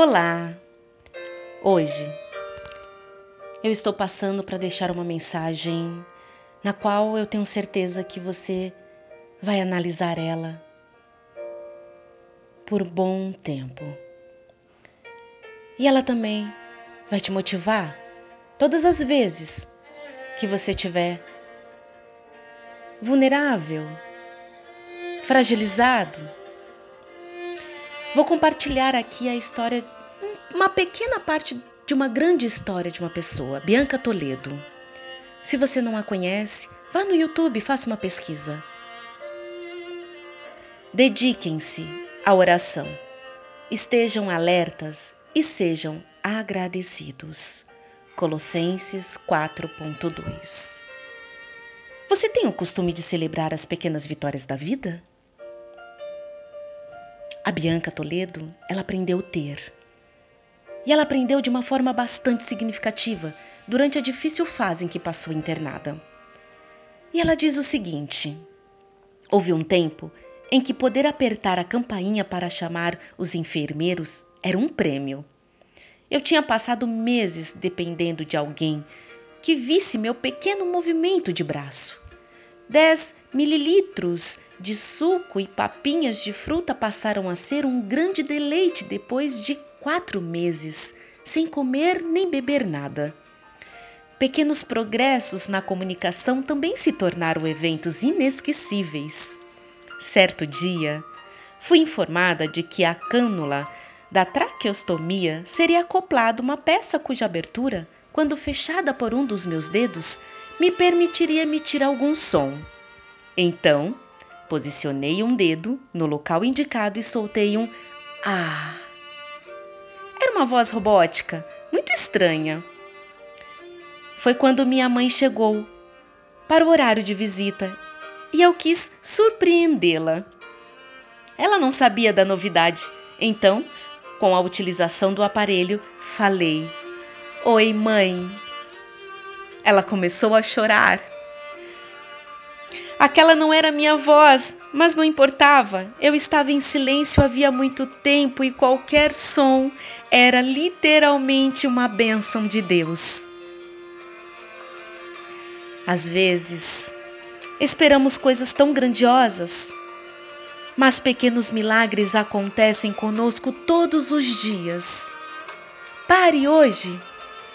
Olá! Hoje eu estou passando para deixar uma mensagem na qual eu tenho certeza que você vai analisar ela por bom tempo. E ela também vai te motivar todas as vezes que você tiver vulnerável, fragilizado Vou compartilhar aqui a história, uma pequena parte de uma grande história de uma pessoa, Bianca Toledo. Se você não a conhece, vá no YouTube e faça uma pesquisa. Dediquem-se à oração. Estejam alertas e sejam agradecidos. Colossenses 4.2 Você tem o costume de celebrar as pequenas vitórias da vida? A Bianca Toledo, ela aprendeu ter. E ela aprendeu de uma forma bastante significativa durante a difícil fase em que passou internada. E ela diz o seguinte: Houve um tempo em que poder apertar a campainha para chamar os enfermeiros era um prêmio. Eu tinha passado meses dependendo de alguém que visse meu pequeno movimento de braço. 10 mililitros de suco e papinhas de fruta passaram a ser um grande deleite depois de quatro meses, sem comer nem beber nada. Pequenos progressos na comunicação também se tornaram eventos inesquecíveis. Certo dia, fui informada de que a cânula da traqueostomia seria acoplada uma peça cuja abertura, quando fechada por um dos meus dedos, me permitiria emitir algum som. Então, posicionei um dedo no local indicado e soltei um ah. Era uma voz robótica, muito estranha. Foi quando minha mãe chegou para o horário de visita e eu quis surpreendê-la. Ela não sabia da novidade, então, com a utilização do aparelho, falei: Oi, mãe. Ela começou a chorar. Aquela não era minha voz, mas não importava. Eu estava em silêncio havia muito tempo e qualquer som era literalmente uma bênção de Deus. Às vezes, esperamos coisas tão grandiosas, mas pequenos milagres acontecem conosco todos os dias. Pare hoje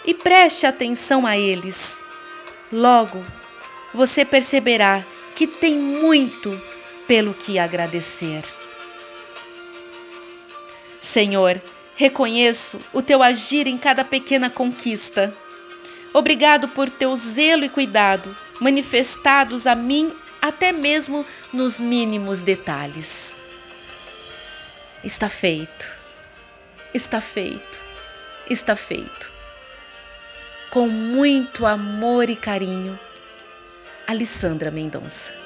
e preste atenção a eles. Logo, você perceberá que tem muito pelo que agradecer. Senhor, reconheço o teu agir em cada pequena conquista. Obrigado por teu zelo e cuidado manifestados a mim até mesmo nos mínimos detalhes. Está feito, está feito, está feito com muito amor e carinho, Alessandra Mendonça.